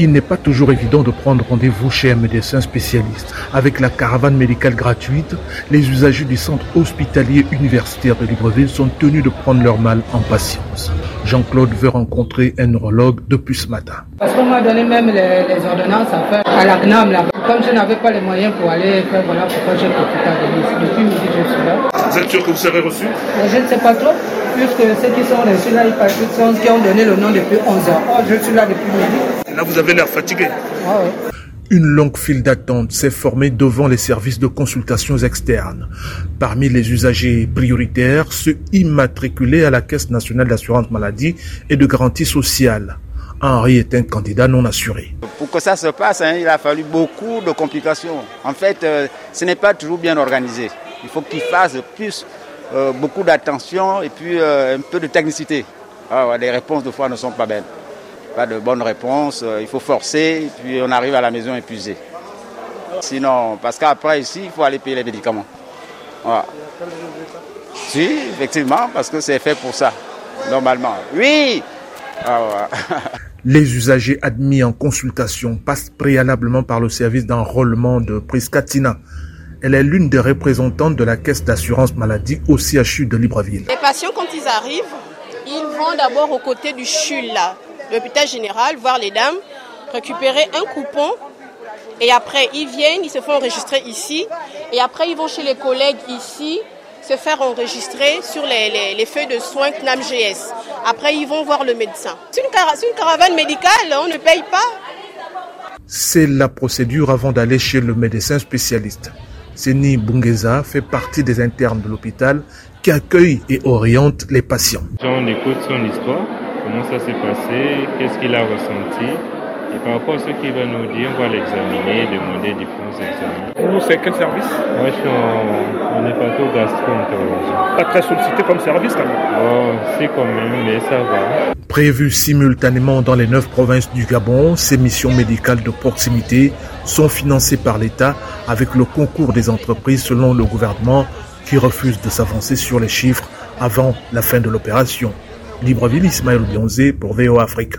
il n'est pas toujours évident de prendre rendez-vous chez un médecin spécialiste. Avec la caravane médicale gratuite, les usagers du centre hospitalier universitaire de Libreville sont tenus de prendre leur mal en patience. Jean-Claude veut rencontrer un neurologue depuis ce matin. Parce qu'on m'a donné même les, ordonnances à faire à la GNAM. Là. Comme je n'avais pas les moyens pour aller faire, voilà pourquoi j'ai profité de Depuis midi, je suis là. Vous êtes sûr que vous serez reçu? Je ne sais pas trop, puisque ceux qui sont reçus là, ils sont qui ont donné le nom depuis 11 heures. Oh, je suis là depuis midi. Là, vous avez l'air fatigué. Ah, oui. Une longue file d'attente s'est formée devant les services de consultations externes. Parmi les usagers prioritaires, ceux immatriculés à la Caisse nationale d'assurance maladie et de garantie sociale. Henri est un candidat non assuré. Pour que ça se passe, hein, il a fallu beaucoup de complications. En fait, euh, ce n'est pas toujours bien organisé. Il faut qu'il fasse plus, euh, beaucoup d'attention et puis euh, un peu de technicité. Ah, les réponses de fois ne sont pas belles pas de bonnes réponses, euh, il faut forcer, puis on arrive à la maison épuisé. Sinon, parce qu'après ici, il faut aller payer les médicaments. Voilà. Si, effectivement, parce que c'est fait pour ça, normalement. Oui ah, Les usagers admis en consultation passent préalablement par le service d'enrôlement de Priscatina. Elle est l'une des représentantes de la caisse d'assurance maladie au CHU de Libreville. Les patients, quand ils arrivent, ils vont d'abord aux côtés du CHU, là, l'hôpital général, voir les dames, récupérer un coupon et après ils viennent, ils se font enregistrer ici et après ils vont chez les collègues ici se faire enregistrer sur les, feuilles de soins CNAMGS. Après ils vont voir le médecin. C'est une, une caravane médicale, on ne paye pas. C'est la procédure avant d'aller chez le médecin spécialiste. Seni Bungeza fait partie des internes de l'hôpital qui accueille et oriente les patients. On écoute son histoire comment ça s'est passé, qu'est-ce qu'il a ressenti? Et par rapport à ce qu'il va nous dire, on va l'examiner, demander différents examens. Vous, c'est quel service? Moi, je suis en, en hépato-gastro-entérologie. Pas très sollicité comme service, quand même Oh, c'est quand même, mais ça va. Prévues simultanément dans les neuf provinces du Gabon, ces missions médicales de proximité sont financées par l'État avec le concours des entreprises selon le gouvernement qui refuse de s'avancer sur les chiffres avant la fin de l'opération. Libreville, Ismaël Bionzé pour VO Afrique.